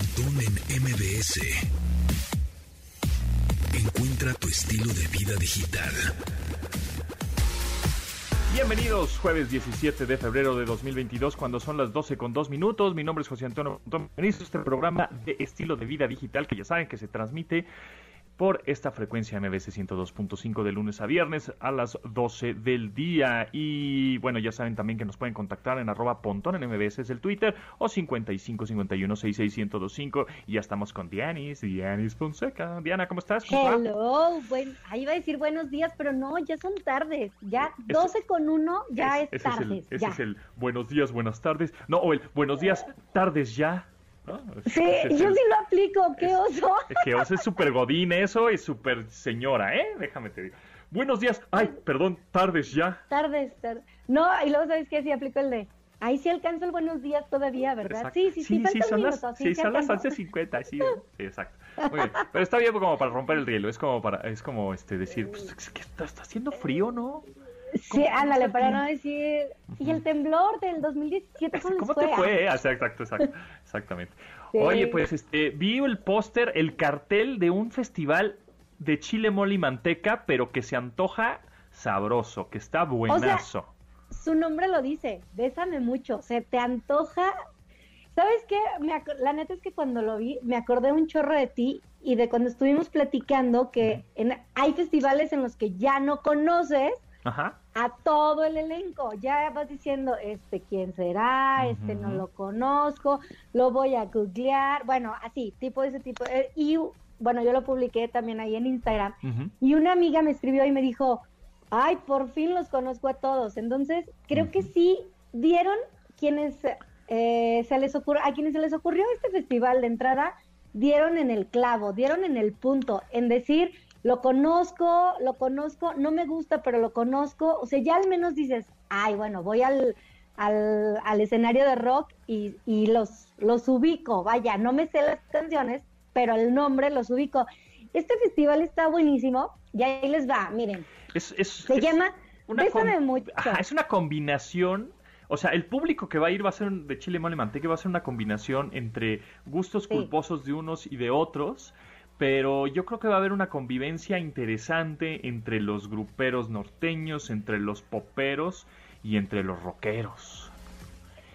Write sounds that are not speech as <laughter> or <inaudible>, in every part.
Pontón MBS. Encuentra tu estilo de vida digital. Bienvenidos, jueves 17 de febrero de 2022, cuando son las 12 con 2 minutos. Mi nombre es José Antonio Pontón. Bienvenidos este programa de estilo de vida digital que ya saben que se transmite por esta frecuencia MBC 102.5 de lunes a viernes a las 12 del día. Y bueno, ya saben también que nos pueden contactar en arroba pontón en MBS es el Twitter o 55 51 66 1025. Y ya estamos con Dianis, Dianis Fonseca. Diana, ¿cómo estás? Hello, bueno, ahí iba a decir buenos días, pero no, ya son tardes. Ya 12 con 1 ya es, tardes. ese es el buenos días, buenas tardes. No, o el buenos días, tardes ya. Sí, <laughs> yo sí lo aplico, qué oso. Que oso es súper godín eso y súper señora, ¿eh? Déjame te digo. Buenos días. Ay, perdón, tardes ya. Tardes, tardes. No, y luego sabes que sí aplico el de. Ahí sí alcanzo el buenos días todavía, ¿verdad? Sí, sí, sí, sí, son las, sí, son las 11.50, sí, sí, exacto. Muy bien. Pero está bien como para romper el hielo, es como para, es como este decir, pues, es que está, está haciendo frío, ¿no? Sí, ándale, para no decir. Y el temblor del 2017, ¿cómo, ¿Cómo te fue? Ah, exacto, exacto, exactamente. Oye, pues este, vi el póster, el cartel de un festival de chile mole y manteca, pero que se antoja sabroso, que está buenazo. su nombre lo dice, bésame mucho, se te antoja. ¿Sabes qué? la neta es que cuando lo vi, me acordé un chorro de ti y de cuando estuvimos platicando que en, hay festivales en los que ya no conoces a todo el elenco. Ya vas diciendo, este, ¿quién será? Este, no lo conozco, lo voy a googlear. Bueno, así, tipo ese tipo. Eh, y bueno, yo lo publiqué también ahí en Instagram. Y una amiga me escribió y me dijo, ay, por fin los conozco a todos. Entonces, creo que sí dieron quienes eh, se les ocurrió, a quienes se les ocurrió este festival de entrada, dieron en el clavo, dieron en el punto, en decir, lo conozco, lo conozco, no me gusta, pero lo conozco. O sea, ya al menos dices, ay, bueno, voy al, al, al escenario de rock y, y, los, los ubico. Vaya, no me sé las canciones, pero el nombre los ubico. Este festival está buenísimo y ahí les va, miren. Es, es, se llama Bésame mucho. es una combinación o sea, el público que va a ir va a ser de chile, mole, manteca, va a ser una combinación entre gustos culposos de unos y de otros pero yo creo que va a haber una convivencia interesante entre los gruperos norteños, entre los poperos y entre los rockeros.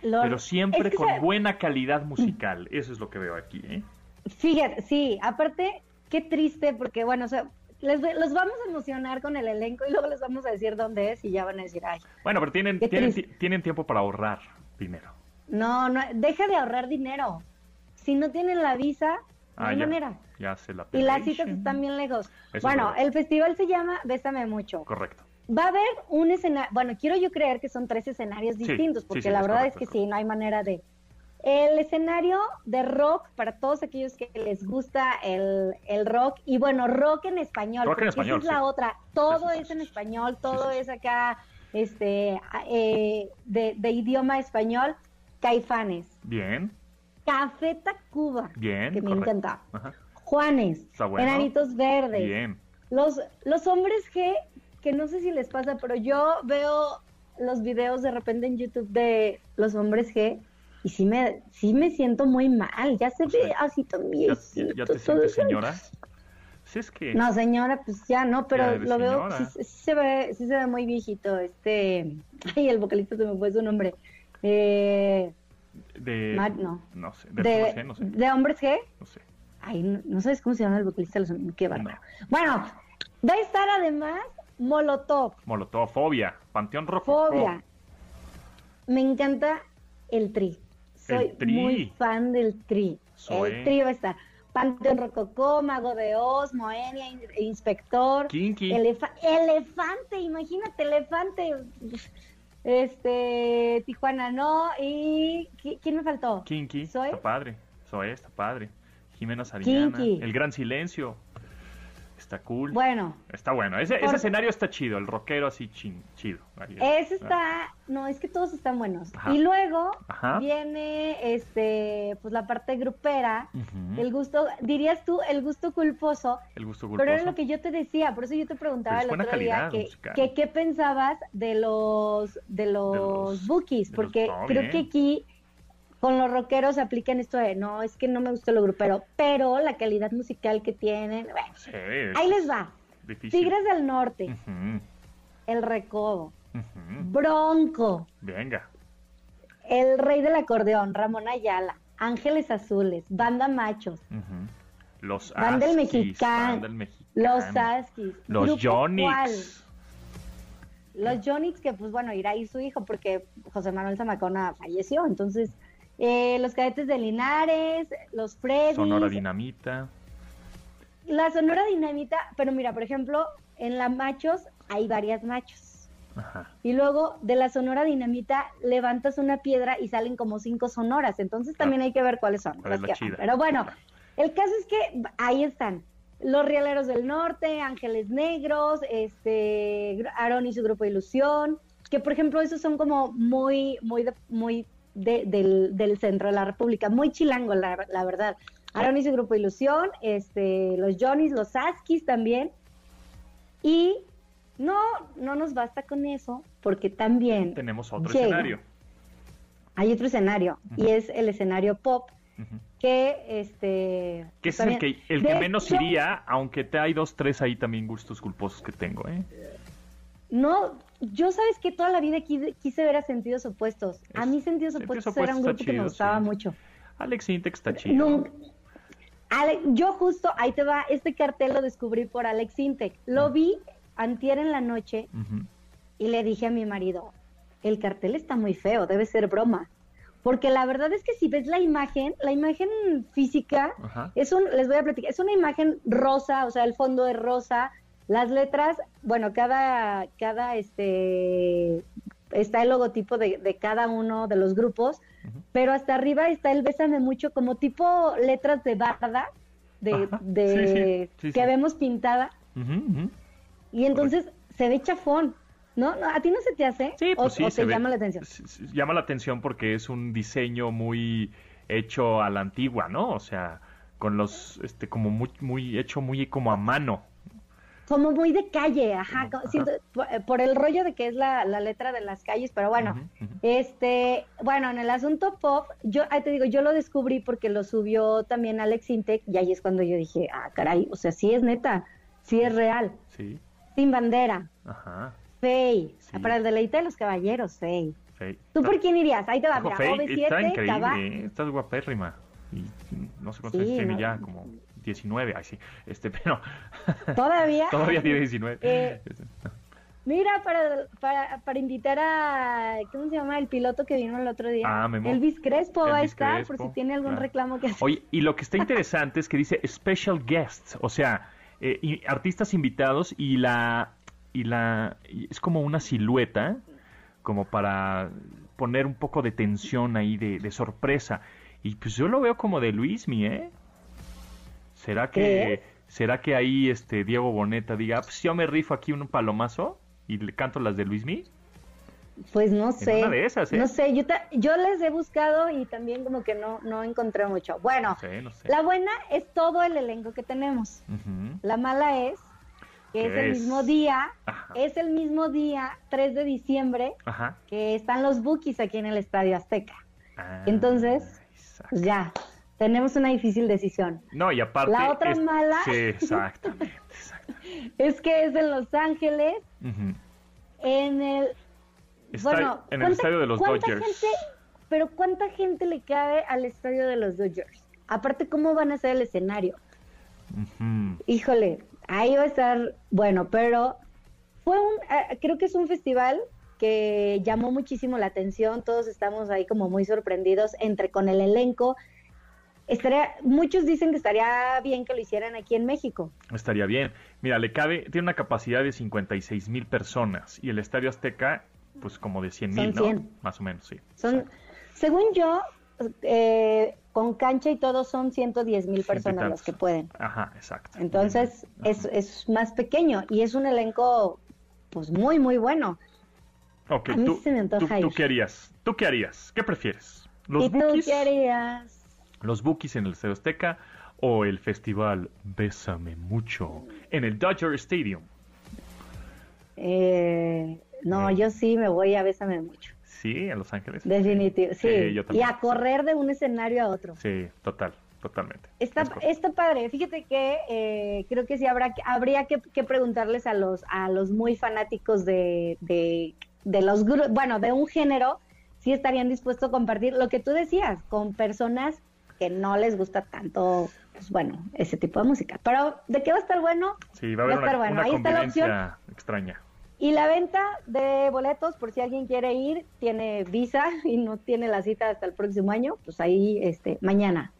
pero siempre con buena calidad musical, eso es lo que veo aquí. ¿eh? Fíjate, sí, aparte, qué triste, porque bueno, o sea, les, los vamos a emocionar con el elenco y luego les vamos a decir dónde es y ya van a decir, ay. Bueno, pero tienen, tienen, tienen tiempo para ahorrar dinero. No, no, deja de ahorrar dinero. Si no tienen la visa, Ah, ya, manera. Ya se la Y las citas están bien lejos. bueno, el festival se llama Bésame Mucho. Correcto. Va a haber un escenario, bueno, quiero yo creer que son tres escenarios distintos, porque la verdad es que sí, no hay manera de... El escenario de rock, para todos aquellos que les gusta el, rock, y bueno, rock en español, rock en español, esa es la otra, todo es en español, todo es acá este eh, de, de idioma español, caifanes. Bien. Café Tacuba. Bien. Que me encanta. Juanes. Enanitos Verdes. Bien. Los, los hombres G, que no sé si les pasa, pero yo veo los videos de repente en YouTube de los hombres G y sí me, sí me siento muy mal. Ya se ve así también. ¿Ya, te sientes señora? Sí, es que... No, señora, pues ya no, pero lo veo, sí, se ve, sí se ve muy viejito. Este, ay, el vocalista se me fue su nombre. Eh, de. no. No sé. De, G, no sé. ¿De hombres G? No sé. Ay, no, sabes cómo se llama el vocalista los Qué bárbaro. Bueno, va a estar además Molotov. Molotov, Fobia, Panteón Rojo. Fobia. Me encanta el tri. Soy muy fan del tri. El tri va a estar. Panteón Rococó, Mago de Oz, Moenia, Inspector. Kinky. elefante, imagínate, elefante. Este, Tijuana no. ¿Y quién me faltó? Kinky. ¿Soy? Está padre. Soy, está padre. Jimena Sariñana. El Gran Silencio. Está cool. Bueno. Está bueno. Ese, escenario está chido, el rockero así chido. ese está, no, es que todos están buenos. Y luego viene este, pues la parte grupera, el gusto, dirías tú, el gusto culposo. El gusto culposo. Pero era lo que yo te decía, por eso yo te preguntaba el otro día que, qué pensabas de los de los, bookies, porque creo que aquí con los rockeros aplican esto de, no, es que no me gusta lo grupero, pero la calidad musical que tienen, bueno, Sí, es ahí les va. difícil. Tigres del Norte, El Recodo. Bronco, Venga. El Rey del Acordeón, Ramón Ayala, Ángeles Azules, Banda Machos, ujú. Los Banda Askis, Banda Mexicano, Los Askis, Los. Cual, Los Yonix, que pues bueno, irá ahí su hijo porque José Manuel Zamacona falleció, entonces eh, los cadetes de Linares, los Freddy, Sonora Dinamita. la Sonora Dinamita, pero mira, por ejemplo, en la Machos hay varias machos. Ajá. Y luego de la Sonora Dinamita levantas una piedra y salen como cinco sonoras. Entonces también hay que ver cuáles son. Pero bueno, el caso es que ahí están. Los Rieleros del Norte, Ángeles Negros, este, Aarón y su grupo Ilusión, que por ejemplo esos son como muy, muy, de- muy de- del, del centro de la República, muy chilango la, la verdad. Aarón y su grupo Ilusión, este, los Johnny's, los Askis también. Y no, no nos basta con eso, porque también Tenemos otro llega. escenario. hay otro escenario, y es el escenario pop, que este... Que es el que, el que de menos iría, aunque te hay dos, tres ahí también gustos culposos que tengo, ¿eh? No, yo sabes que toda la vida quise, quise ver a Sentidos Opuestos. A mí Sentidos Opuestos era un grupo que me gustaba sí. mucho. Alex Sintek está chido. Nunca- Ale- yo justo, ahí te va, este cartel lo descubrí por Alex Intec. Lo Mm. vi antier en la noche y le dije a mi marido, el cartel está muy feo, debe ser broma. Porque la verdad es que si ves la imagen, la imagen física es un, les voy a platicar, es una imagen rosa, o sea, el fondo es rosa, las letras, bueno, cada, cada, este, está el logotipo de, de cada uno de los grupos, pero hasta arriba está el Bésame Mucho, como tipo letras de barda, de, de sí, sí, sí, que vemos pintada, y entonces se ve chafón, ¿no? ¿No? ¿A ti no se te hace? Sí, ¿O, pues sí, o se te ve- llama la atención? Llama la atención porque es un diseño muy hecho a la antigua, ¿no? O sea, con los, este, como muy, muy hecho muy como a mano. Como muy de calle, ajá, siento- por, por el rollo de que es la, la letra de las calles, pero bueno, este, bueno, en el asunto pop, yo ahí te digo, yo lo descubrí porque lo subió también Alex Intec y ahí es cuando yo dije, ah, caray, o sea, sí es neta, sí es real, Sí, sin bandera, ajá. Fey, Sí. para el deleite de los caballeros, Fey. Fey. ¿Tú por quién irías? Ahí te va, mira, Fey, OV7, está increíble, Cabá. ¿eh? estás guapérrima. Y no sé cuántos Sí, años tiene no. ya, como 19, ay sí, este, <laughs> pero Todavía. todavía tiene 19. Eh, Mira, para, para, para invitar a, ¿cómo se llama? El piloto que vino el otro día. Ah, Memo. Elvis Crespo va a estar, Crespo, por si tiene algún claro. reclamo que hacer. Oye, y lo que está <laughs> interesante es que dice special guests, o sea, eh, y- artistas invitados y la y la y es como una silueta, como para poner un poco de tensión ahí de, de sorpresa. Y pues yo lo veo como de Luismi, ¿eh? ¿Será que será que ahí este Diego Boneta diga, pues yo me rifo aquí un palomazo y le canto las de Luismi? Pues no sé. una de esas, ¿eh? No sé, yo, ta- yo les he buscado y también como que no, no encontré mucho. Bueno, No sé, no sé. la buena es todo el elenco que tenemos. La mala es que ¿Qué es el mismo día, Ajá. es el mismo día, 3 de diciembre, Ajá. que están los Bookies aquí en el Estadio Azteca. Ah, Entonces, exacto. Pues ya, tenemos una difícil decisión. No, y aparte. La otra es- mala- Sí, exactamente. exactamente. <laughs> Es que es en Los Ángeles, en el... Está bueno, en el ¿cuánta- estadio de los Dodgers. gente- pero ¿cuánta gente le cabe al estadio de los Dodgers? Aparte, ¿cómo van a ser el escenario? Híjole, ahí va a estar bueno, pero fue un, eh, creo que es un festival que llamó muchísimo la atención, todos estamos ahí como muy sorprendidos entre con el elenco. Estaría, muchos dicen que estaría bien que lo hicieran aquí en México. Estaría bien. Mira, le cabe, tiene una capacidad de 56 mil personas y el Estadio Azteca, pues como de 100 mil, ¿no? 100. Más o menos, sí. Son, Exacto. según yo, eh, con cancha y todo son 110 mil personas las que pueden. Ajá, exacto. Entonces es, es más pequeño y es un elenco pues muy, muy bueno. Ok, a mí tú, se me antoja tú, tú qué harías? ¿Tú qué harías? ¿Qué prefieres? ¿Los ¿Y tú Bookies? qué harías? ¿Los Bookies en el Estadio Azteca o el festival Bésame Mucho en el Dodger Stadium? Eh, no, Eh. yo sí me voy a Bésame Mucho. Sí, en Los Ángeles. Definitivo, sí. Sí, yo y a correr de un escenario a otro. Sí, total, totalmente. Está, Es está padre. Fíjate que eh, creo que sí habrá que, habría que, que preguntarles a los a los muy fanáticos de, de, de los bueno de un género si estarían dispuestos a compartir lo que tú decías con personas que no les gusta tanto pues bueno ese tipo de música. Pero de qué va a estar bueno Sí, va a haber va a estar una, bueno. una Ahí está la convivencia extraña. y la venta de boletos por si alguien quiere ir tiene visa y no tiene la cita hasta el próximo año pues ahí este mañana.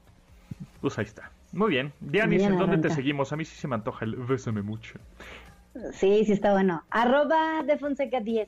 Pues ahí está. Muy bien. Dianis, ¿en dónde te seguimos? A mí sí se me antoja el bésame mucho. Sí, sí está bueno. Arroba de Fonseca 10.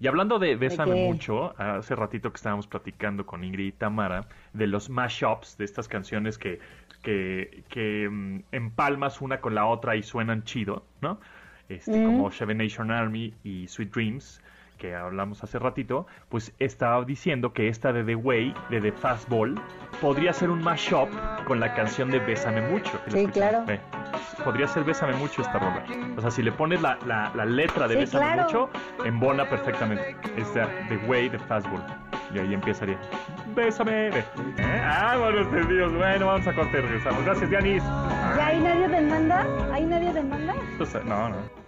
Y hablando de qué? mucho, hace ratito que estábamos platicando con Ingrid y Tamara de los mashups, de estas canciones que, que, que mm, empalmas una con la otra y suenan chido, ¿no? Este, Mm. Como Seven Nation Army y Sweet Dreams, que hablamos hace ratito, pues estaba diciendo que esta de The Way, de The Fastball, podría ser un mashup con la canción de Bésame mucho. Sí, claro. Ve, Podría ser Bésame mucho esta rola. O sea, si le pones la, la, la letra de Sí, Bésame claro. mucho, embona perfectamente. Esta, The Way, The Fastball. Y ahí empezaría. Bésame. ¿Eh? Ah, bueno, Dios. Bueno, vamos a corte regresamos. Gracias, Dianis. ¿Ya hay nadie demanda? ¿Hay nadie demanda? No, no.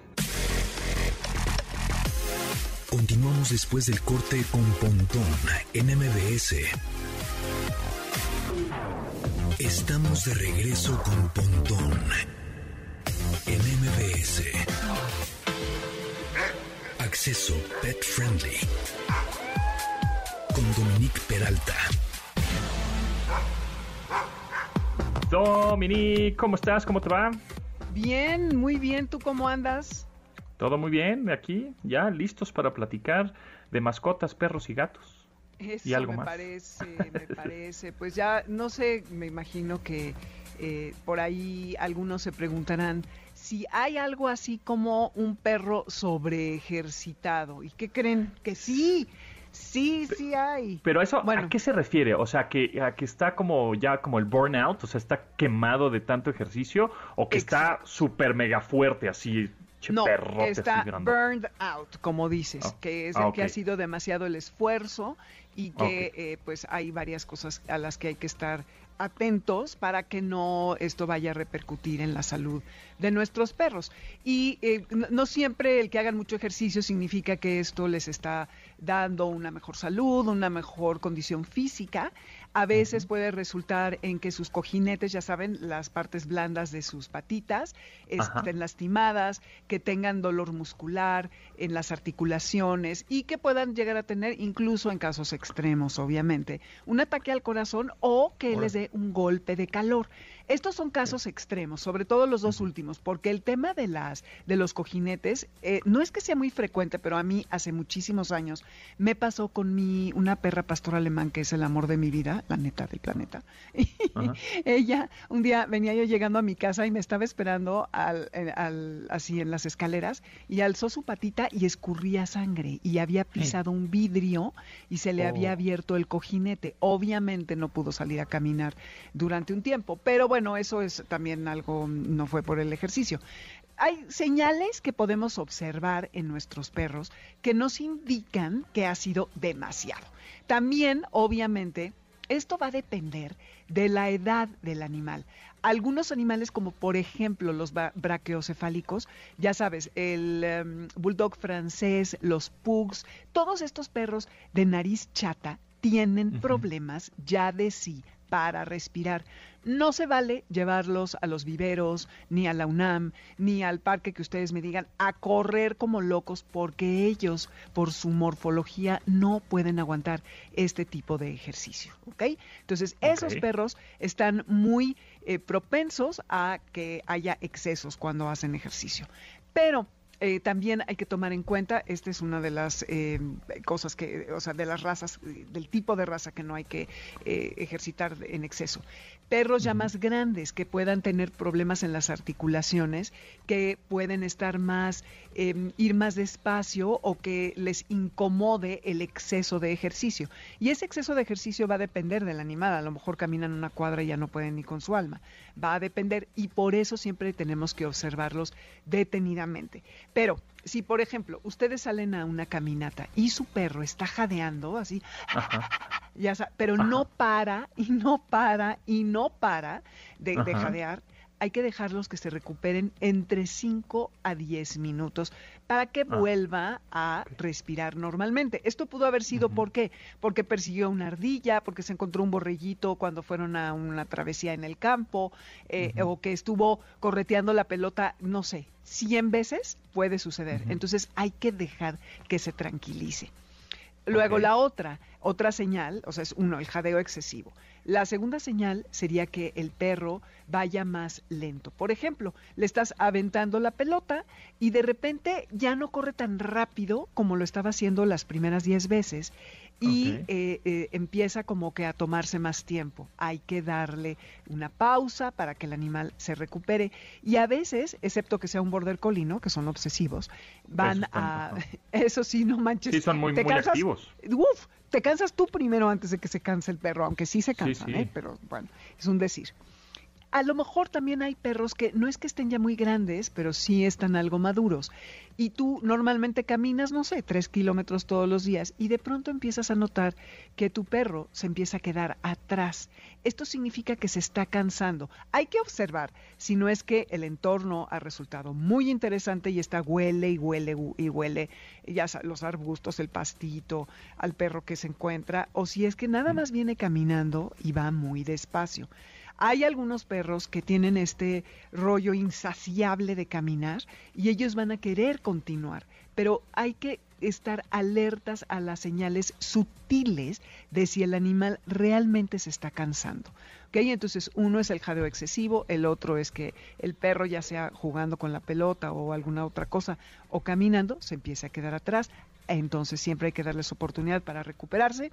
Continuamos después del corte con Pontón en MBS. Estamos de regreso con Pontón en MBS. Acceso Pet Friendly con Dominique Peralta. Dominique, ¿cómo estás? ¿Cómo te va? Bien, muy bien. ¿Tú cómo andas? Todo muy bien aquí, ya listos para platicar de mascotas, perros y gatos. Eso Y algo me más. parece, me parece. Pues ya, no sé, me imagino que eh, por ahí algunos se preguntarán si hay algo así como un perro sobre ejercitado. ¿Y qué creen? Que sí, sí, sí hay. Pero eso, Bueno. ¿a qué se refiere? O sea, que, a que está como ya como el burnout, o sea, está quemado de tanto ejercicio, o que está súper mega fuerte, así, No, está burned out, como dices, Ah, que es ah, el que ha sido demasiado el esfuerzo y que eh, pues hay varias cosas a las que hay que estar atentos para que no esto vaya a repercutir en la salud de nuestros perros. Y eh, no siempre el que hagan mucho ejercicio significa que esto les está dando una mejor salud, una mejor condición física. A veces puede resultar en que sus cojinetes, ya saben, las partes blandas de sus patitas, estén lastimadas, que tengan dolor muscular en las articulaciones y que puedan llegar a tener, incluso en casos extremos, obviamente, un ataque al corazón o que les dé un golpe de calor. Estos son casos extremos, sobre todo los dos últimos, porque el tema de las de los cojinetes eh, no es que sea muy frecuente, pero a mí hace muchísimos años me pasó con mi una perra pastor alemán que es el amor de mi vida, la neta del planeta. Ajá. <laughs> Ella un día venía yo llegando a mi casa y me estaba esperando al, al- así en las escaleras y alzó su patita y escurría sangre y había pisado un vidrio y se le Oh. había abierto el cojinete. Obviamente no pudo salir a caminar durante un tiempo, pero bueno, eso es también algo, no fue por el ejercicio. Hay señales que podemos observar en nuestros perros que nos indican que ha sido demasiado. También, obviamente, esto va a depender de la edad del animal. Algunos animales, como por ejemplo los braqueocefálicos, ya sabes, el em, bulldog francés, los pugs, todos estos perros de nariz chata tienen problemas ya de sí para respirar. No se vale llevarlos a los viveros, ni a la UNAM, ni al parque que ustedes me digan, a correr como locos, porque ellos, por su morfología, no pueden aguantar este tipo de ejercicio. ¿ok? Entonces, esos perros están muy eh, propensos a que haya excesos cuando hacen ejercicio. Pero eh, también hay que tomar en cuenta, esta es una de las eh, cosas que, o sea, de las razas, del tipo de raza que no hay que eh, ejercitar en exceso. Perros ya más grandes que puedan tener problemas en las articulaciones, que pueden estar más, eh, ir más despacio o que les incomode el exceso de ejercicio. Y ese exceso de ejercicio va a depender del animal. A lo mejor caminan una cuadra y ya no pueden ni con su alma. Va a depender y por eso siempre tenemos que observarlos detenidamente. Pero si, por ejemplo, ustedes salen a una caminata y su perro está jadeando así, ya pero no para y no para y no para de, de jadear, hay que dejarlos que se recuperen entre 5 a 10 minutos para que ah. vuelva a respirar normalmente. Esto pudo haber sido ¿por qué? Porque persiguió una ardilla, porque se encontró un borrellito cuando fueron a una travesía en el campo, eh, o que estuvo correteando la pelota, no sé, 100 veces puede suceder. Entonces hay que dejar que se tranquilice. Luego la otra, otra señal, o sea, es uno, el jadeo excesivo. La segunda señal sería que el perro vaya más lento. Por ejemplo, le estás aventando la pelota y de repente ya no corre tan rápido como lo estaba haciendo las primeras 10 veces y eh, eh, empieza como que a tomarse más tiempo. Hay que darle una pausa para que el animal se recupere. Y a veces, excepto que sea un border colino, que son obsesivos, van a... <laughs> Eso sí, no manches. Sí, son muy, muy activos. Uf, te cansas tú primero antes de que se canse el perro, aunque sí se cansan, ¿eh? pero bueno, es un decir. A lo mejor también hay perros que no es que estén ya muy grandes, pero sí están algo maduros. Y tú normalmente caminas, no sé, tres kilómetros todos los días y de pronto empiezas a notar que tu perro se empieza a quedar atrás. Esto significa que se está cansando. Hay que observar si no es que el entorno ha resultado muy interesante y está huele y huele y huele ya los arbustos, el pastito, al perro que se encuentra, o si es que nada más viene caminando y va muy despacio. Hay algunos perros que tienen este rollo insaciable de caminar y ellos van a querer continuar, pero hay que estar alertas a las señales sutiles de si el animal realmente se está cansando. Entonces, uno es el jadeo excesivo, el otro es que el perro, ya sea jugando con la pelota o alguna otra cosa, o caminando, se empieza a quedar atrás. Entonces, siempre hay que darles oportunidad para recuperarse.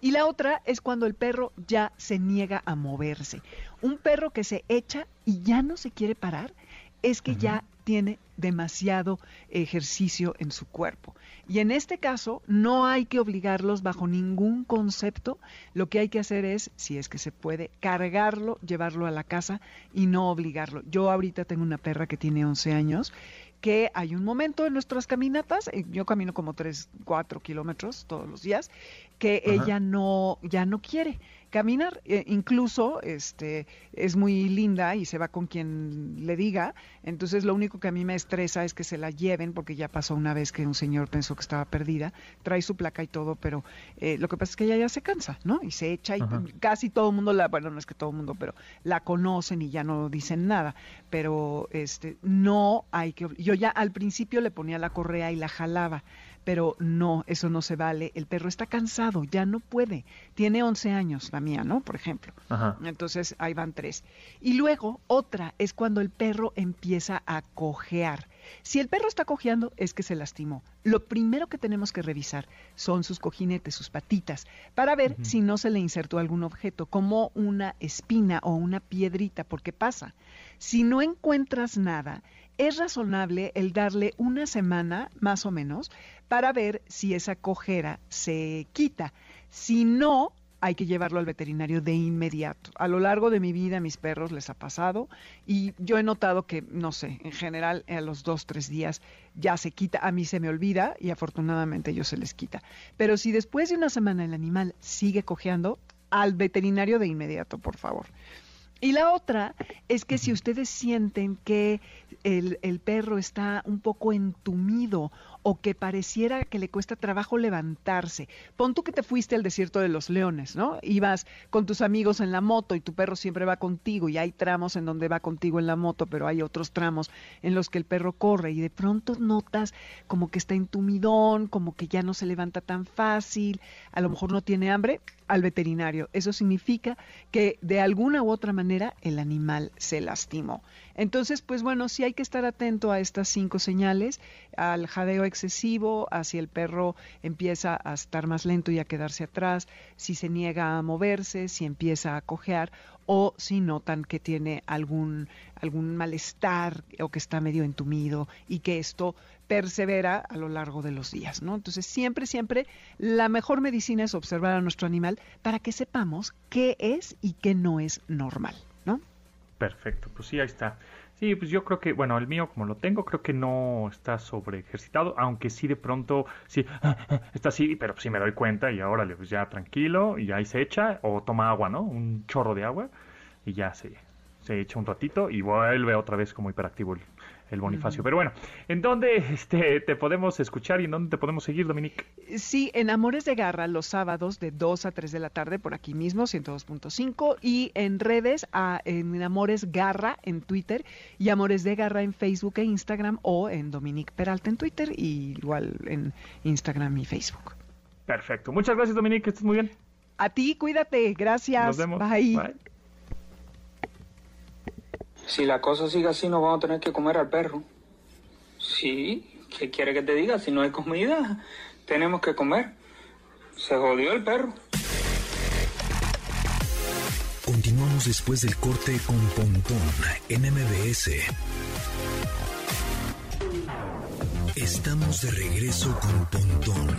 Y la otra es cuando el perro ya se niega a moverse. Un perro que se echa y ya no se quiere parar es que ya tiene demasiado ejercicio en su cuerpo. Y en este caso no hay que obligarlos bajo ningún concepto. Lo que hay que hacer es, si es que se puede, cargarlo, llevarlo a la casa y no obligarlo. Yo ahorita tengo una perra que tiene 11 años que hay un momento en nuestras caminatas, eh, yo camino como 3, 4 kilómetros todos los días, que ella no, ya no quiere caminar. Eh, incluso este, es muy linda y se va con quien le diga. Entonces lo único que a mí me estresa es que se la lleven, porque ya pasó una vez que un señor pensó que estaba perdida, trae su placa y todo, pero eh, lo que pasa es que ella ya se cansa, ¿no? Y se echa y casi todo el mundo la, bueno, no es que todo el mundo, pero la conocen y ya no dicen nada. Pero este, no hay que... Yo ya al principio le ponía la correa y la jalaba pero no, eso no se vale. El perro está cansado, ya no puede. Tiene 11 años, la mía, ¿no? Por ejemplo. Entonces, ahí van tres. Y luego, otra es cuando el perro empieza a cojear. Si el perro está cojeando, es que se lastimó. Lo primero que tenemos que revisar son sus cojinetes, sus patitas, para ver si no se le insertó algún objeto, como una espina o una piedrita, porque pasa. Si no encuentras nada, es razonable el darle una semana, más o menos, para ver si esa cojera se quita. Si no, hay que llevarlo al veterinario de inmediato. A lo largo de mi vida a mis perros les ha pasado y yo he notado que, no sé, en general a los dos, tres días ya se quita, a mí se me olvida y afortunadamente ellos se les quita. Pero si después de una semana el animal sigue cojeando, al veterinario de inmediato, por favor. Y la otra es que si ustedes sienten que el, el, perro está un poco entumido o que pareciera que le cuesta trabajo levantarse. Pon tú que te fuiste al desierto de los leones, ¿no? Ibas con tus amigos en la moto y tu perro siempre va contigo y hay tramos en donde va contigo en la moto, pero hay otros tramos en los que el perro corre y de pronto notas como que está entumidón, como que ya no se levanta tan fácil, a lo mejor no tiene hambre, al veterinario. Eso significa que de alguna u otra manera el animal se lastimó. Entonces, pues bueno, sí hay que estar atento a estas cinco señales, al jadeo excesivo, a si el perro empieza a estar más lento y a quedarse atrás, si se niega a moverse, si empieza a cojear o si notan que tiene algún, algún malestar o que está medio entumido y que esto persevera a lo largo de los días, ¿no? Entonces, siempre, siempre la mejor medicina es observar a nuestro animal para que sepamos qué es y qué no es normal, ¿no? Perfecto, pues sí, ahí está. Sí, pues yo creo que, bueno, el mío como lo tengo, creo que no está sobre ejercitado, aunque sí de pronto, sí, <laughs> está así, pero sí me doy cuenta y ahora pues ya tranquilo y ahí se echa o toma agua, ¿no? Un chorro de agua y ya se, se echa un ratito y vuelve otra vez como hiperactivo el, el Bonifacio. Pero bueno, ¿en dónde <laughs> este, te podemos escuchar y en dónde te podemos seguir, Dominique? Sí, en Amores de Garra los sábados de 2 a 3 de la tarde por aquí mismo, 102.5 y en redes a, en Amores Garra en Twitter y Amores de Garra en Facebook e Instagram o en Dominique Peralta en Twitter y igual en Instagram y Facebook. Perfecto. Muchas gracias, Dominique, que estés muy bien. A ti, cuídate. Gracias. Nos vemos. Bye. Si la cosa sigue así, nos vamos a tener que comer al perro. Sí, ¿qué quiere que te diga? Si no hay comida, tenemos que comer. Se jodió el perro. Continuamos después del corte con Pontón en MBS. Estamos de regreso con Pontón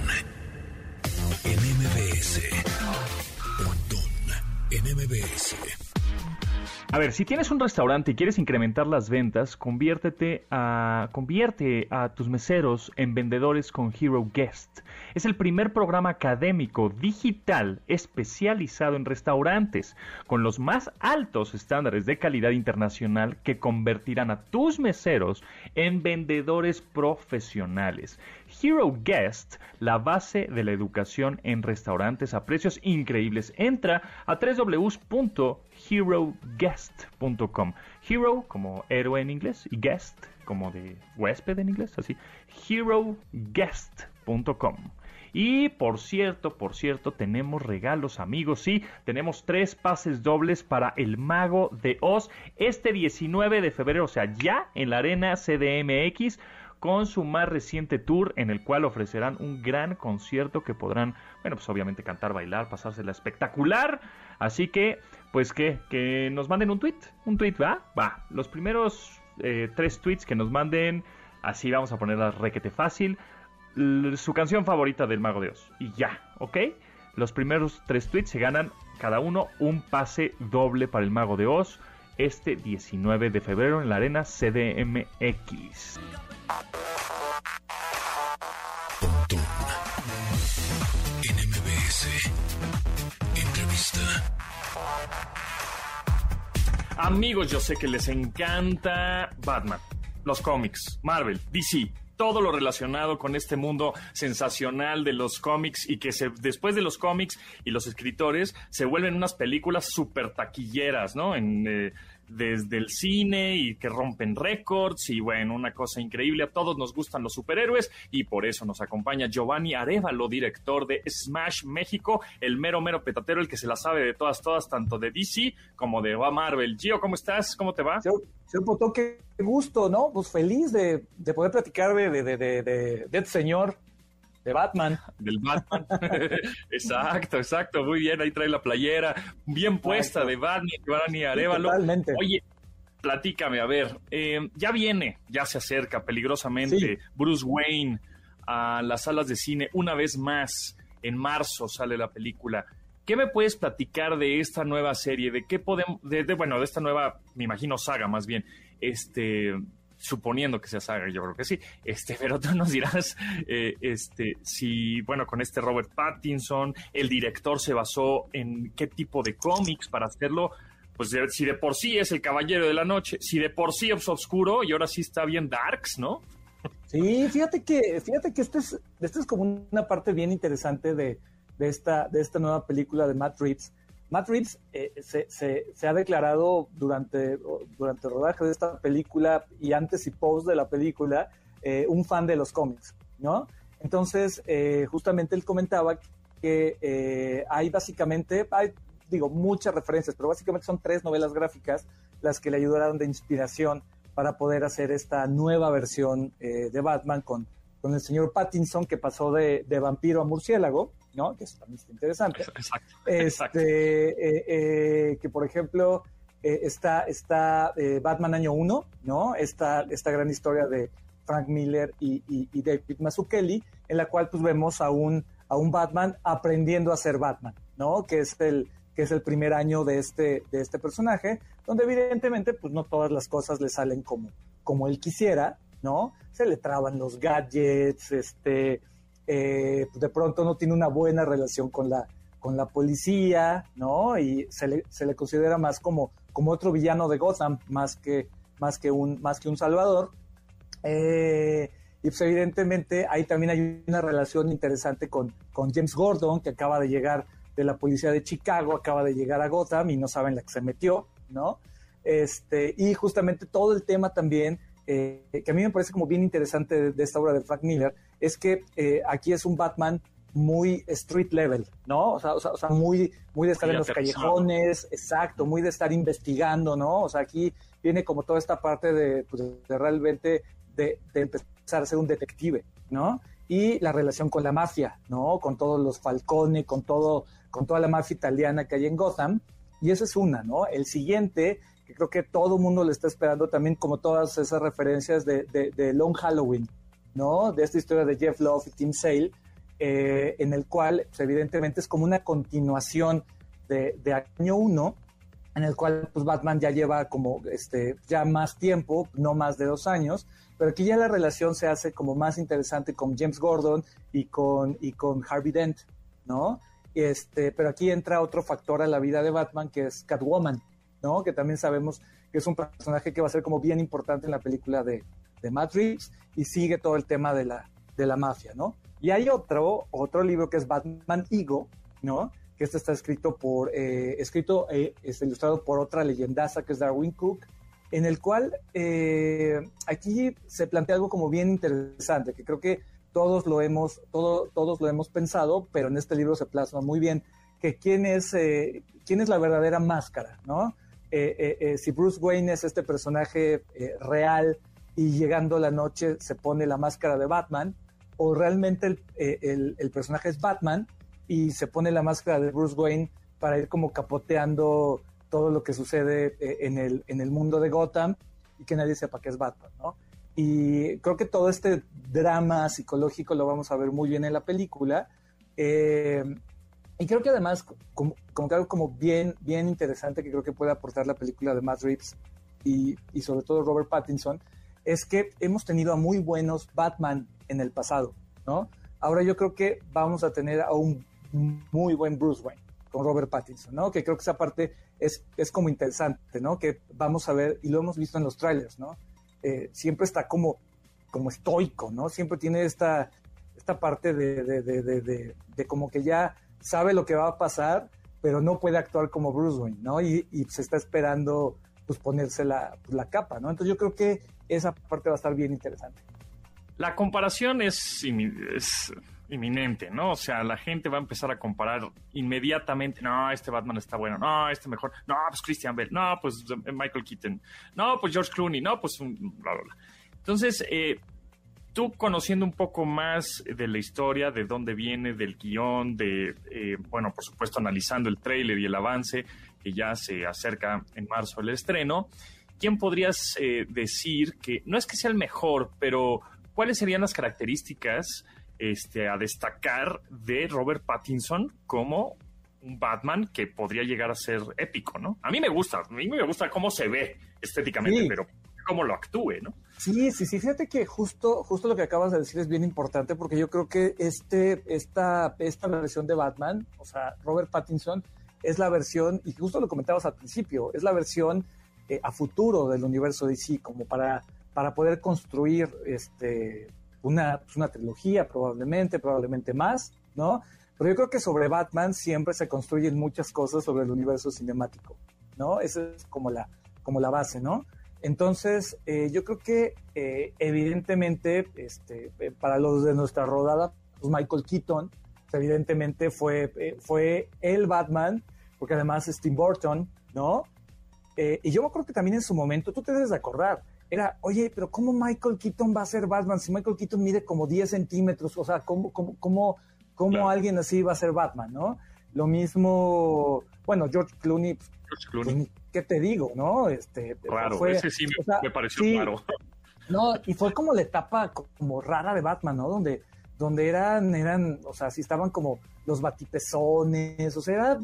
en MBS. Pontón en MBS. A ver, si tienes un restaurante y quieres incrementar las ventas, conviértete a, convierte a tus meseros en vendedores con Hero Guest. Es el primer programa académico digital especializado en restaurantes, con los más altos estándares de calidad internacional que convertirán a tus meseros en vendedores profesionales. Hero Guest, la base de la educación en restaurantes a precios increíbles. Entra a www.heroguest.com. Hero como héroe en inglés y guest como de huésped en inglés, así. heroguest.com. Y por cierto, por cierto, tenemos regalos amigos, sí, tenemos tres pases dobles para el Mago de Oz este 19 de febrero, o sea, ya en la arena CDMX con su más reciente tour en el cual ofrecerán un gran concierto que podrán, bueno, pues obviamente cantar, bailar, pasársela espectacular. Así que, pues que, que nos manden un tweet, un tweet, ¿va? Va, los primeros eh, tres tweets que nos manden, así vamos a ponerla requete fácil, su canción favorita del Mago de Oz. Y ya, ¿ok? Los primeros tres tweets se ganan cada uno un pase doble para el Mago de Oz este 19 de febrero en la arena CDMX. Amigos, yo sé que les encanta Batman, los cómics, Marvel, DC, todo lo relacionado con este mundo sensacional de los cómics y que se, después de los cómics y los escritores se vuelven unas películas súper taquilleras, ¿no? En, eh, desde el cine y que rompen récords y bueno, una cosa increíble. A todos nos gustan los superhéroes y por eso nos acompaña Giovanni Arevalo, director de Smash México, el mero mero petatero, el que se la sabe de todas, todas, tanto de DC como de Marvel. Gio, ¿cómo estás? ¿Cómo te va? Señor, Potó, qué gusto, ¿no? Pues feliz de, de poder platicar de, de, de, de, de este señor de Batman. Del Batman. <laughs> exacto, exacto. Muy bien, ahí trae la playera bien puesta de Batman, Giovanni Arevalo. Totalmente. Oye, platícame, a ver, eh, ya viene, ya se acerca peligrosamente Sí. Bruce Wayne a las salas de cine una vez más. En marzo sale la película. ¿Qué me puedes platicar de esta nueva serie? ¿De qué podemos, de, de- bueno, de esta nueva, me imagino, saga más bien? Este, suponiendo que sea saga, yo creo que sí. Este, pero tú nos dirás, eh, este, si, bueno, con este Robert Pattinson, el director se basó en qué tipo de cómics para hacerlo. Pues si de por sí es el Caballero de la Noche, si de por sí es oscuro y ahora sí está bien darks, ¿no? Sí, fíjate que, fíjate que este es, es como una parte bien interesante de, de esta, de esta nueva película de Matt Reeves. Matt Reeves eh, se, ha declarado durante, durante el rodaje de esta película y antes y post de la película eh, un fan de los cómics, ¿no? Entonces, eh, justamente él comentaba que hay básicamente, hay, digo, muchas referencias, pero básicamente son tres novelas gráficas las que le ayudaron de inspiración para poder hacer esta nueva versión de Batman con, con el señor Pattinson que pasó de vampiro a murciélago, ¿no? Que eso también está interesante. Exacto. exacto. Este, eh, eh, que por ejemplo eh, está, está Batman año 1, ¿no? Esta, esta gran historia de Frank Miller y, y- y David Mazzucchelli, en la cual pues vemos a un, a un Batman aprendiendo a ser Batman, ¿no? Que es el, que es el primer año de este, de este personaje, donde evidentemente pues no todas las cosas le salen como, como él quisiera, ¿no? Se le traban los gadgets, este, eh, pues, de pronto no tiene una buena relación con la, con la policía, ¿no? Y se le, se le considera más como, como otro villano de Gotham, más que, más que, un, más que un salvador. Eh, y pues evidentemente ahí también hay una relación interesante con, con James Gordon, que acaba de llegar de la policía de Chicago, acaba de llegar a Gotham y no saben la que se metió, ¿no? Este, y justamente todo el tema también, eh, que a mí me parece como bien interesante de, esta obra de Frank Miller, es que eh, aquí es un Batman muy street level, ¿no? O sea, o sea, muy, muy de estar en los callejones, exacto, muy de estar investigando, ¿no? O sea, aquí viene como toda esta parte de, pues, de realmente de, de, empezar a ser un detective, ¿no? Y la relación con la mafia, ¿no? Con todos los Falcone, con todo, con toda la mafia italiana que hay en Gotham. Y esa es una, ¿no? El siguiente, que creo que todo el mundo le está esperando también, como todas esas referencias de, de Long Halloween, ¿no? De esta historia de Jeff Love y Tim Sale, eh, en el cual pues, evidentemente es como una continuación de, año 1, en el cual pues, Batman ya lleva como este, ya más tiempo, no más de dos años, pero aquí ya la relación se hace como más interesante con James Gordon y con, y con Harvey Dent, ¿no? Este, pero aquí entra otro factor a la vida de Batman que es Catwoman, ¿no? Que también sabemos que es un personaje que va a ser como bien importante en la película de, de Matt Reeves y sigue todo el tema de la, de la mafia, ¿no? Y hay otro, otro libro que es Batman Ego, ¿no? Que este está escrito por, eh, escrito, eh, es ilustrado por otra leyendaza que es Darwin Cook, en el cual eh, aquí se plantea algo como bien interesante, que creo que todos lo hemos, todo, todos lo hemos pensado, pero en este libro se plasma muy bien que quién es, quién es la verdadera máscara, ¿no? si Bruce Wayne es este personaje real y llegando la noche se pone la máscara de Batman, o realmente eh, el, personaje es Batman y se pone la máscara de Bruce Wayne para ir como capoteando todo lo que sucede eh, en el, en el mundo de Gotham y que nadie sepa que es Batman, ¿no? Y creo que todo este drama psicológico lo vamos a ver muy bien en la película. Eh, y creo que además, como, como algo como bien, bien interesante que creo que puede aportar la película de Matt Reeves y, y sobre todo Robert Pattinson, es que hemos tenido a muy buenos Batman en el pasado, ¿no? Ahora yo creo que vamos a tener a un muy buen Bruce Wayne con Robert Pattinson, ¿no? Que creo que esa parte es, es como interesante, ¿no? Que vamos a ver, y lo hemos visto en los trailers, ¿no? Eh, siempre está como, como estoico, ¿no? Siempre tiene esta, esta parte de, de, de, de, como que ya sabe lo que va a pasar, pero no puede actuar como Bruce Wayne, ¿no? Y, se está esperando, pues, ponerse la, pues, la capa, ¿no? Entonces yo creo que esa parte va a estar bien interesante. La comparación es, es inminente, ¿no? O sea, la gente va a empezar a comparar inmediatamente, no, este Batman está bueno, no, este mejor, no, pues Christian Bell, no, pues eh, Michael Keaton, no, pues George Clooney, no, pues bla, bla, bla. Entonces, eh, tú conociendo un poco más de la historia, de dónde viene, del guion, de, eh, bueno, por supuesto, analizando el tráiler y el avance, que ya se acerca en marzo el estreno, ¿quién podrías decir que no es que sea el mejor, pero ¿cuáles serían las características este, a destacar de Robert Pattinson como un Batman que podría llegar a ser épico, ¿no? A mí me gusta, a mí me gusta cómo se ve estéticamente, pero cómo lo actúe, ¿no? Sí, sí, sí, fíjate que justo, justo lo que acabas de decir es bien importante porque yo creo que este, esta, esta versión de Batman, o sea, Robert Pattinson, es la versión, y justo lo comentabas al principio, es la versión eh, a futuro del universo DC, como para para poder construir este, una, pues, una trilogía probablemente, probablemente más, ¿no? Pero yo creo que sobre Batman siempre se construyen muchas cosas sobre el universo cinemático, ¿no? Esa es como la, como la base, ¿no? Entonces, eh, yo creo que eh, evidentemente, este, para los de nuestra rodada, pues Michael Keaton, evidentemente fue, fue el Batman, porque además es Tim Burton, ¿no? Y yo creo que también en su momento, tú te debes de acordar, era, oye, pero ¿cómo Michael Keaton va a ser Batman si Michael Keaton mide como 10 centímetros? O sea, ¿cómo, cómo, cómo, cómo alguien así va a ser Batman, no? Lo mismo, bueno, George Clooney, pues, George Clooney. Pues, ¿qué te digo, no? Este, Raro, ese sí me, pareció raro. No, y fue como la etapa como rara de Batman, ¿no? Donde, donde eran, eran, o sea, sí estaban como los batipezones, o sea, era,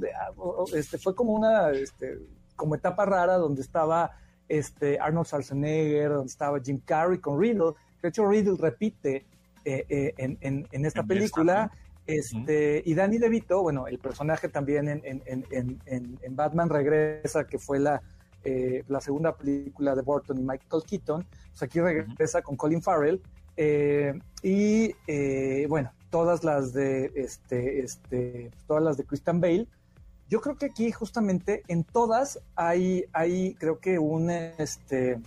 este, fue como una, este, como etapa rara donde estaba este, Arnold Schwarzenegger, donde estaba Jim Carrey con Riddle. De hecho, Riddle repite eh, eh, en, en, en, esta película. Este, Y Danny DeVito, bueno, el personaje también en, Batman Regresa, que fue la, eh, la segunda película de Burton y Michael Keaton, pues aquí regresa con Colin Farrell. y bueno, todas las de este, este, todas las de Christian Bale. Yo creo que aquí justamente en todas hay, hay creo que un, este,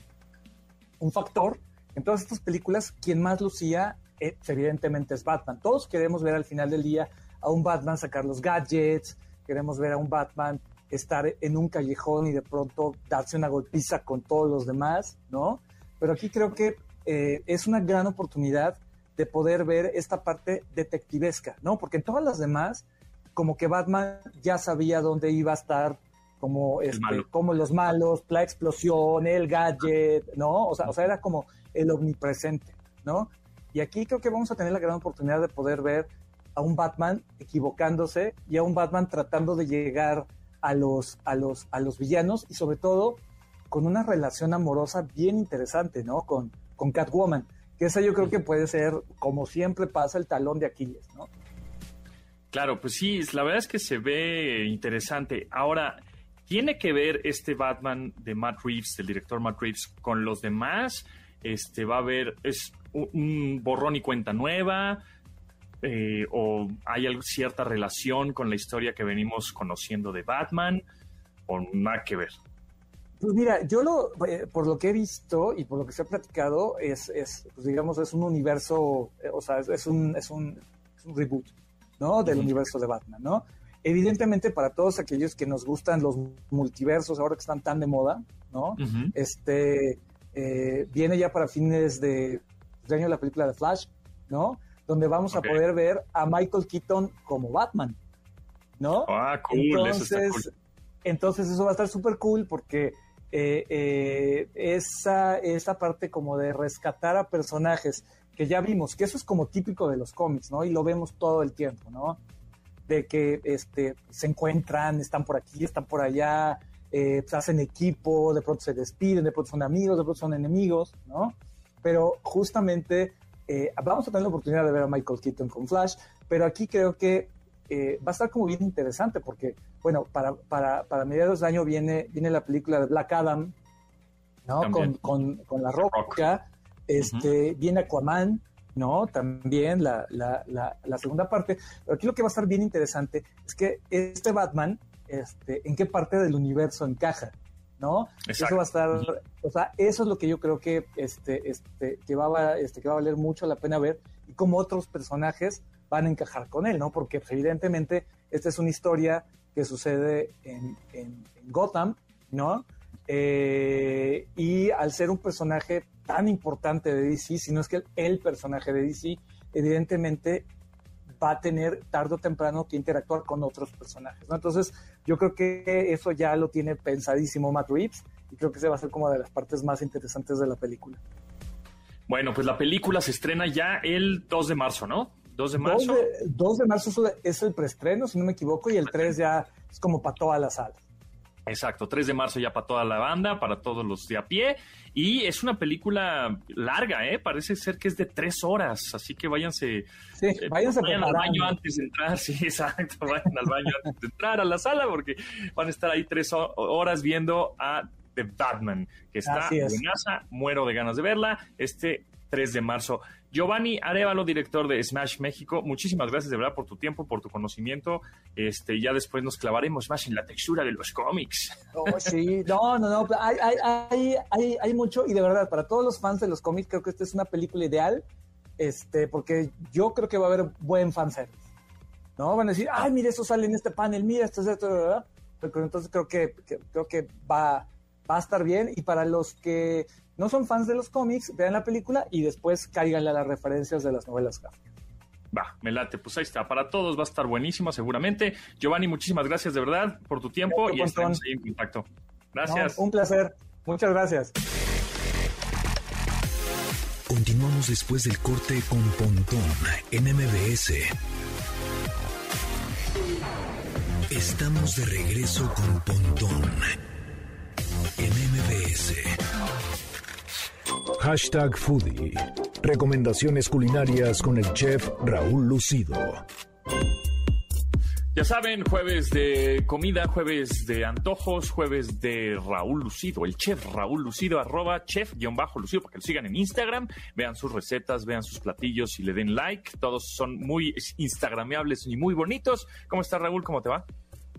un factor. En todas estas películas, quien más lucía eh, evidentemente es Batman. Todos queremos ver al final del día a un Batman sacar los gadgets, queremos ver a un Batman estar en un callejón y de pronto darse una golpiza con todos los demás, ¿no? Pero aquí creo que eh, es una gran oportunidad de poder ver esta parte detectivesca, ¿no? Porque en todas las demás, como que Batman ya sabía dónde iba a estar, como, este, como los malos, la explosión, el gadget, ¿no? O sea, o sea, era como el omnipresente, ¿no? Y aquí creo que vamos a tener la gran oportunidad de poder ver a un Batman equivocándose y a un Batman tratando de llegar a los, a los, a los villanos y sobre todo con una relación amorosa bien interesante, ¿no? Con, con Catwoman, que esa yo creo que puede ser, como siempre pasa, el talón de Aquiles, ¿no? Claro, pues sí, la verdad es que se ve interesante. Ahora, ¿tiene que ver este Batman de Matt Reeves, del director Matt Reeves, con los demás? Este, va a haber, es un borrón y cuenta nueva, eh, o hay cierta relación con la historia que venimos conociendo de Batman, o nada que ver. Pues mira, yo lo, eh, por lo que he visto y por lo que se ha platicado, es, es pues digamos, es un universo, eh, o sea, es, un, es, un, reboot, ¿no? Del universo de Batman, ¿no? Evidentemente, para todos aquellos que nos gustan los multiversos, ahora que están tan de moda, ¿no? Este, viene ya para fines de año la película de Flash, ¿no? Donde vamos a poder ver a Michael Keaton como Batman, ¿no? Ah, cool, entonces, entonces eso va a estar súper cool porque eh, eh, esa, esa parte como de rescatar a personajes que ya vimos, que eso es como típico de los cómics, ¿no? Y lo vemos todo el tiempo, ¿no? De que este, se encuentran, están por aquí, están por allá, eh, pues, hacen equipo, de pronto se despiden, de pronto son amigos, de pronto son enemigos, ¿no? pero justamente eh, vamos a tener la oportunidad de ver a Michael Keaton con Flash, pero aquí creo que eh, va a estar como bien interesante porque, bueno, para, para, para mediados de año viene, viene la película de Black Adam, ¿no? Con, con, con, La Roca, este, viene Aquaman, ¿no? También la, la, la, segunda parte. Pero aquí lo que va a estar bien interesante es que este Batman, este, ¿en qué parte del universo encaja? ¿no? Eso va a estar, o sea, eso es lo que yo creo que, este, este, que va a, este, que va a valer mucho la pena ver y cómo otros personajes van a encajar con él, ¿no? Porque pues, evidentemente esta es una historia que sucede en, en, Gotham, ¿no? Eh, y al ser un personaje tan importante de DC, si no es que el personaje de DC, evidentemente va a tener tarde o temprano que interactuar con otros personajes, ¿no? Entonces, yo creo que eso ya lo tiene pensadísimo Matt Reeves y creo que se va a ser como de las partes más interesantes de la película. Bueno, pues la película se estrena ya el 2 de marzo, ¿no? 2 de marzo. 2 de, marzo es el preestreno, si no me equivoco, y el 3 ya es como para toda la sala. Exacto, 3 de marzo ya para toda la banda, para todos los de a pie. Y es una película larga, ¿eh? Parece ser que es de tres horas, así que váyanse. Sí, eh, váyanse vayan al baño antes de entrar, <laughs> sí, exacto. Vayan al baño antes de entrar a la sala porque van a estar ahí tres horas viendo a The Batman, que está en casa. Muero de ganas de verla. Este 3 de marzo. Giovanni Arevalo, director de Smash México, muchísimas gracias de verdad por tu tiempo, por tu conocimiento. Este, ya después nos clavaremos más en la textura de los cómics. Oh, sí, no, no, no, hay, hay, hay, hay, mucho y de verdad, para todos los fans de los cómics, creo que esta es una película ideal, este, porque yo creo que va a haber buen fanservice. ¿No? Van a decir, ay, mira, eso sale en este panel, mira, esto es esto, ¿verdad? Pero entonces creo que, creo que va, va a estar bien y para los que no son fans de los cómics, vean la película y después cáiganle a las referencias de las novelas gráficas. Va, me late, pues ahí está. Para todos va a estar buenísimo, seguramente. Giovanni, muchísimas gracias de verdad por tu tiempo y estamos ahí en contacto. Gracias. un placer. Muchas gracias. Continuamos después del corte con Pontón en MBS. Estamos de regreso con Pontón en MBS. Hashtag Foodie. Recomendaciones culinarias con el chef Raúl Lucido. Ya saben, jueves de comida, jueves de antojos, jueves de Raúl Lucido, el chef Raúl Lucido, arroba chef-lucido, para que lo sigan en Instagram, vean sus recetas, vean sus platillos y le den like. Todos son muy instagrameables y muy bonitos. ¿Cómo está Raúl? ¿Cómo te va?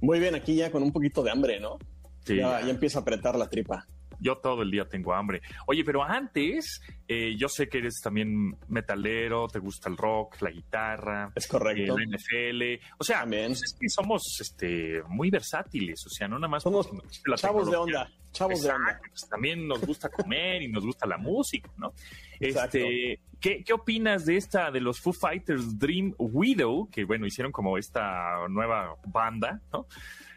Muy bien, aquí ya con un poquito de hambre, ¿no? Sí. Ya, ya empieza a apretar la tripa. Yo todo el día tengo hambre. Oye, pero antes, eh, yo sé que eres también metalero, te gusta el rock, la guitarra, Es correcto. la NFL. O sea, También. pues es que somos este, muy versátiles. O sea, no nada más Somos chavos de onda, chavos de onda. Pues también nos gusta comer y nos gusta la música, ¿no? Exacto. Este, ¿qué, ¿Qué opinas de esta, de los Foo Fighters Dream Widow? Que bueno, hicieron como esta nueva banda, ¿no?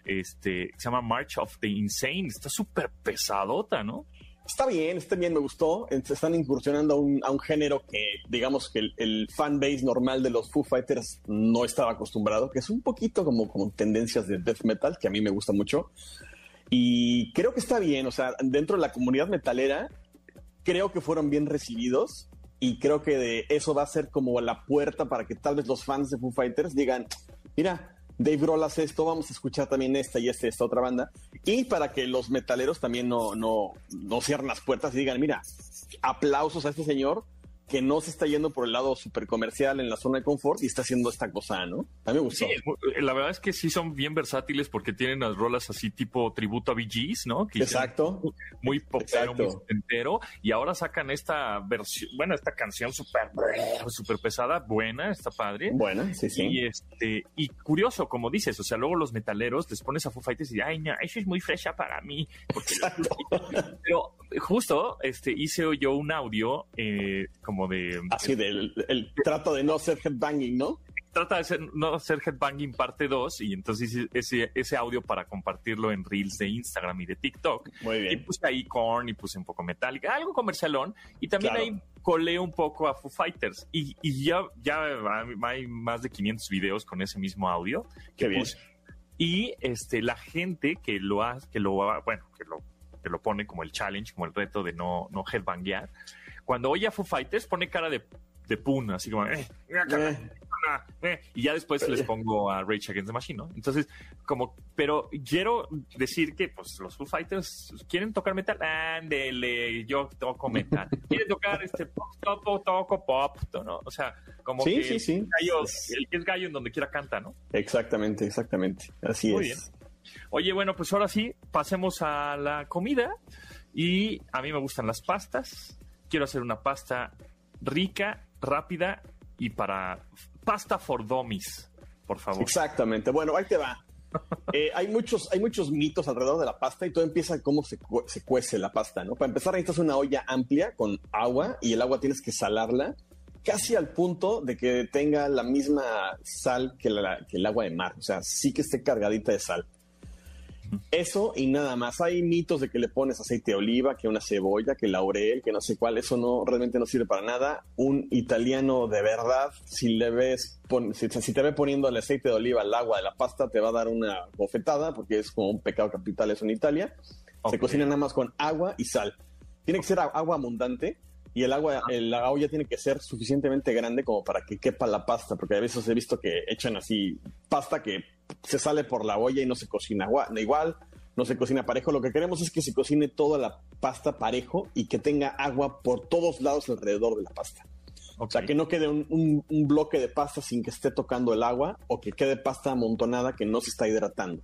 Este, se llama March of the Insane. Está súper pesadota, ¿no? Está bien, está bien, me gustó. Se están incursionando a un, a un género que, digamos, que el, el fan base normal de los Foo Fighters no estaba acostumbrado, que es un poquito como, como tendencias de death metal, que a mí me gusta mucho. Y creo que está bien, o sea, dentro de la comunidad metalera, creo que fueron bien recibidos. Y creo que de eso va a ser como la puerta para que tal vez los fans de Foo Fighters digan, mira, Dave Grohl hace esto, vamos a escuchar también esta y esta, esta otra banda. Y para que los metaleros también no, no, no cierren las puertas y digan, mira, aplausos a este señor que no se está yendo por el lado súper comercial en la zona de confort y está haciendo esta cosa, ¿no? A mí me gustó. Sí, muy- la verdad es que sí son bien versátiles porque tienen las rolas así tipo tributo a BGs, ¿no? Que Exacto. muy popero, Exacto. muy entero y ahora sacan esta versión, bueno, esta canción súper súper pesada, buena, está padre. Bueno, sí, sí. Y este, y curioso, como dices, o sea, luego los metaleros les pones a Foo Fighters y ay, no, eso es muy fresha para mí. Porque <laughs> pero justo este hice yo un audio eh, como de Así del el trato de no ser headbanging, ¿no? trata de ser, no hacer Headbanging parte 2 y entonces hice ese, ese audio para compartirlo en Reels de Instagram y de TikTok. Muy Y bien. puse ahí Korn y puse un poco Metallica, algo comercialón. Y también Claro. ahí colé un poco a Foo Fighters. Y, y ya, ya hay más de 500 videos con ese mismo audio. Qué bien. puse. Y este, la gente que lo ha, que lo ha- bueno, que lo, que lo pone como el challenge, como el reto de no, no headbanguear, cuando oye a Foo Fighters pone cara de, de pun, así como, eh, Eh. ah, eh, y ya después les pongo a Rage Against the Machine, ¿no? Entonces, como, pero quiero decir que, pues, los Foo Fighters quieren tocar metal, ándele, yo toco metal. <laughs> Quieren tocar este pop, toco, toco pop, ¿no? O sea, como Sí, que sí, sí. el gallo- el que es gallo en donde quiera canta, ¿no? Exactamente, exactamente. Así Muy es. Oye, bueno, pues ahora sí, pasemos a la comida. Y a mí me gustan las pastas. Quiero hacer una pasta rica, rápida y para pasta for dummies, por favor. Exactamente. Bueno, ahí te va. <laughs> Eh, hay, muchos, hay muchos mitos alrededor de la pasta y todo empieza cómo se, cu- se cuece la pasta, ¿no? Para empezar, necesitas una olla amplia con agua y el agua tienes que salarla casi al punto de que tenga la misma sal que, la- que el agua de mar. O sea, sí que esté cargadita de sal. Eso y nada más. Hay mitos de que le pones aceite de oliva, que una cebolla, que laurel, que no sé cuál. Eso no realmente no sirve para nada. Un italiano de verdad, si le ves, pon- si, si te ve poniendo el aceite de oliva al agua de la pasta, te va a dar una bofetada porque es como un pecado capital eso en Italia. Se cocina nada más con agua y sal. Tiene que ser agua abundante y el agua, el- la olla tiene que ser suficientemente grande como para que quepa la pasta, porque a veces he visto que echan así pasta que se sale por la olla y no se cocina igual, no se cocina parejo. Lo que queremos es que se cocine toda la pasta parejo y que tenga agua por todos lados alrededor de la pasta. O sea, que no quede un, un- un bloque de pasta sin que esté tocando el agua o que quede pasta amontonada que no se está hidratando.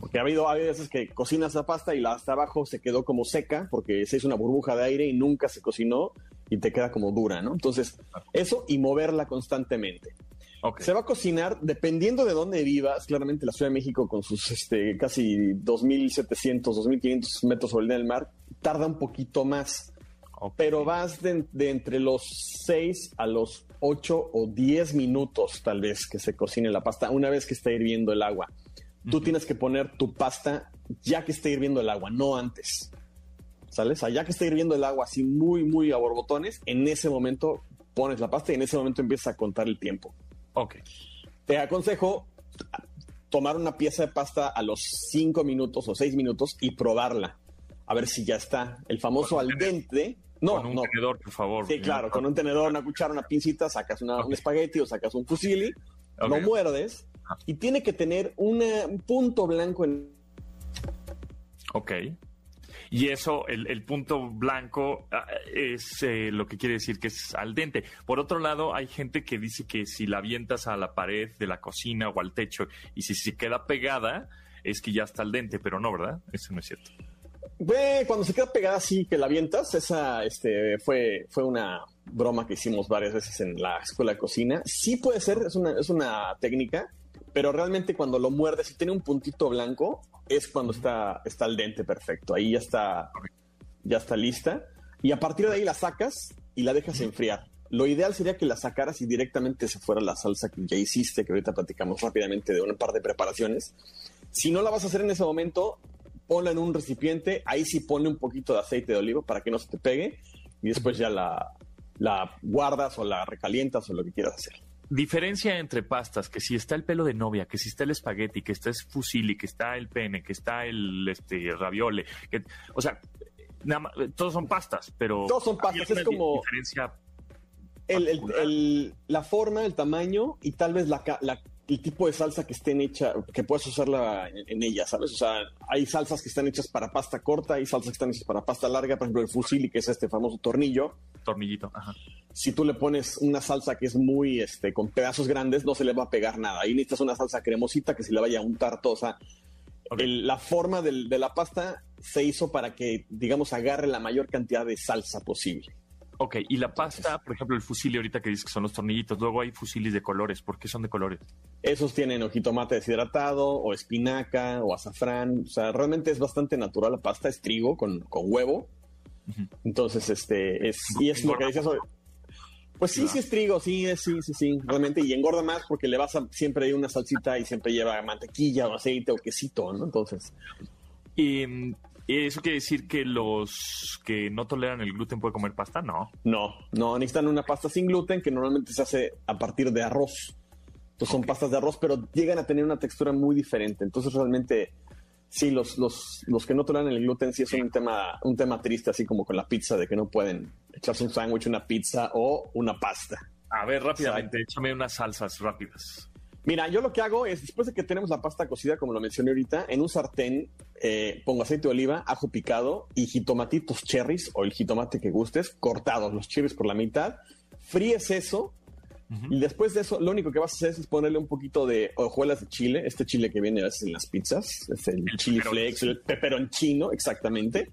Porque ha habido, ha habido veces que cocinas la pasta y la hasta abajo se quedó como seca porque se hizo una burbuja de aire y nunca se cocinó y te queda como dura, ¿no? Entonces, eso y moverla constantemente. Se va a cocinar dependiendo de dónde vivas. Claramente la Ciudad de México con sus este, casi 2.700, 2.500 metros sobre el nivel del mar tarda un poquito más pero vas de, de entre los 6 a los 8 o 10 minutos tal vez que se cocine la pasta una vez que está hirviendo el agua. Tú tienes que poner tu pasta ya que esté hirviendo el agua, no antes. ¿sale? O sea, ya que está hirviendo el agua así muy, muy a borbotones, en ese momento pones la pasta y en ese momento empiezas a contar el tiempo. Ok. Te aconsejo tomar una pieza de pasta a los 5 minutos o 6 minutos y probarla. A ver si ya está. El famoso al dente. No, con un no. tenedor, por favor. Sí, claro, con un tenedor, una cuchara, una pincita, sacas una- un espagueti o sacas un fusilli, Ok. lo muerdes y tiene que tener una- un punto blanco en Ok. Y eso, el, el punto blanco ah, es eh, lo que quiere decir que es al dente. Por otro lado, hay gente que dice que si la avientas a la pared de la cocina o al techo y si se queda pegada, es que ya está al dente, pero no, ¿verdad? Eso no es cierto. Cuando se queda pegada así que la avientas, esa este, fue, fue una broma que hicimos varias veces en la escuela de cocina. Sí puede ser, es una, es una técnica, pero realmente cuando lo muerdes y tiene un puntito blanco, es cuando está, está al dente perfecto. Ahí ya está, ya está lista. Y a partir de ahí la sacas y la dejas enfriar. Lo ideal sería que la sacaras y directamente se fuera la salsa que ya hiciste, que ahorita platicamos rápidamente de un par de preparaciones. Si no la vas a hacer en ese momento, ponla en un recipiente, ahí sí ponle un poquito de aceite de oliva para que no se te pegue y después ya la, la guardas o la recalientas o lo que quieras hacer. Diferencia entre pastas, que si está el pelo de novia, que si está el espagueti, que está el fusilli, que está el pene, que está el este raviole, que, o sea, nada más- todos son pastas, pero Todos son pastas, es como- di- diferencia El- el- la forma, el tamaño y tal vez la, la- el tipo de salsa que estén hecha, que puedes usarla en, en ella, ¿sabes? O sea, hay salsas que están hechas para pasta corta, hay salsas que están hechas para pasta larga, por ejemplo, el fusilli, que es este famoso tornillo. tornillito. Ajá. si tú le pones una salsa que es muy, este, con pedazos grandes, no se le va a pegar nada. Ahí necesitas una salsa cremosita que se le vaya a untar todo. O sea, Ok. el- la forma del- de la pasta se hizo para que, digamos, agarre la mayor cantidad de salsa posible. Ok, y la pasta, por ejemplo, el fusilli ahorita que dices que son los tornillitos, luego hay fusilis de colores, ¿por qué son de colores? Esos tienen o jitomate deshidratado, o espinaca, o azafrán. O sea, realmente es bastante natural la pasta, es trigo con, con huevo. Entonces, este, es, y es lo que decías sobre- Pues sí, sí es trigo, sí, es- sí, sí, sí, realmente. Y engorda más porque le vas a, siempre hay una salsita y siempre lleva mantequilla o aceite o quesito, ¿no? Entonces, Y mm, eso quiere decir que los que no toleran el gluten pueden comer pasta, no. no, no, necesitan una pasta sin gluten que normalmente se hace a partir de arroz. Entonces son pastas de arroz, pero llegan a tener una textura muy diferente. Entonces realmente, sí, los, los, los que no toleran el gluten sí es un tema, un tema triste, así como con la pizza, de que no pueden echarse un sándwich, una pizza o una pasta. A ver, rápidamente, échame unas salsas rápidas. Mira, yo lo que hago es, después de que tenemos la pasta cocida, como lo mencioné ahorita, en un sartén eh, pongo aceite de oliva, ajo picado y jitomatitos cherries o el jitomate que gustes, cortados, los cherries por la mitad. Fríes eso y después de eso, lo único que vas a hacer es ponerle un poquito de hojuelas de chile, este chile que viene a veces en las pizzas, es el, El chili flakes, el peperoncino, exactamente.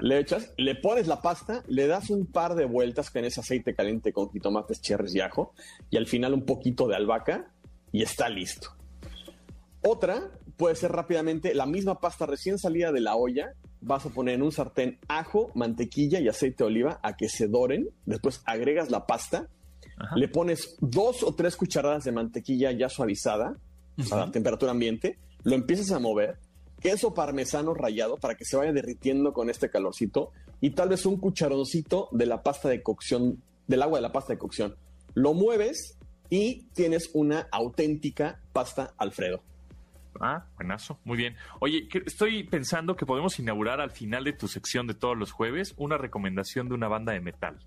le echas, le pones la pasta, le das un par de vueltas con ese aceite caliente con jitomates, cherries y ajo, y al final un poquito de albahaca y está listo. Otra puede ser rápidamente la misma pasta recién salida de la olla. Vas a poner en un sartén ajo, mantequilla y aceite de oliva a que se doren. Después agregas la pasta. Ajá. Le pones dos o tres cucharadas de mantequilla ya suavizada a temperatura ambiente. Lo empiezas a mover. Queso parmesano rallado para que se vaya derritiendo con este calorcito. Y tal vez un cucharoncito de la pasta de cocción, del agua de la pasta de cocción. Lo mueves y tienes una auténtica pasta Alfredo. Ah, buenazo, muy bien. Oye, estoy pensando que podemos inaugurar al final de tu sección de todos los jueves una recomendación de una banda de metal.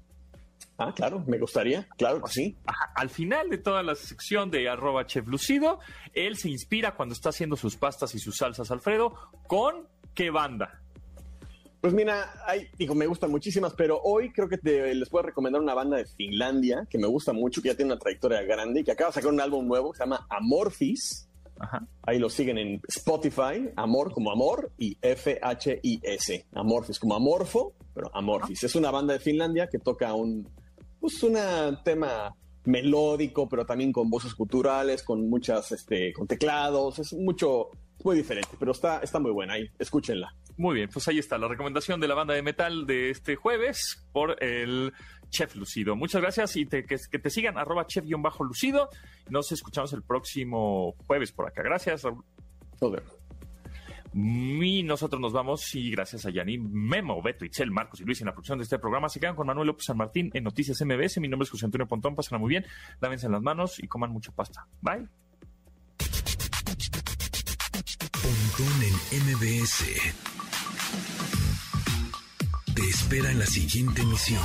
Ah, claro, me gustaría, claro que sí. Ajá, Al final de toda la sección de arroba chef lucido, él se inspira cuando está haciendo sus pastas y sus salsas Alfredo con qué banda. Pues mira, hay, digo, me gustan muchísimas, pero hoy creo que te- les puedo recomendar una banda de Finlandia que me gusta mucho, que ya tiene una trayectoria grande y que acaba de sacar un álbum nuevo que se llama Amorphis. Ajá. Ahí lo siguen en Spotify, Amor como Amor y F-H-I-S. Amorphis como Amorfo, pero Amorphis. Es una banda de Finlandia que toca un, pues un tema melódico, pero también con voces culturales, con muchas, este, con teclados. Es mucho, muy diferente, pero está, está muy buena ahí. Escúchenla. Muy bien, pues ahí está la recomendación de la banda de metal de este jueves por el Chef Lucido. Muchas gracias y te- que, que te sigan arroba chef-lucido. Nos escuchamos el próximo jueves por acá. Gracias, Raúl. Nos vemos. Y nosotros nos vamos y gracias a Yanin, Memo, Beto, Itzel, Marcos y Luis en la producción de este programa. Se quedan con Manuel López San Martín en Noticias MBS. Mi nombre es José Antonio Pontón. Pásenla muy bien, lávense las manos y coman mucha pasta. Bye. Pontón en MBS. Te espera en la siguiente emisión.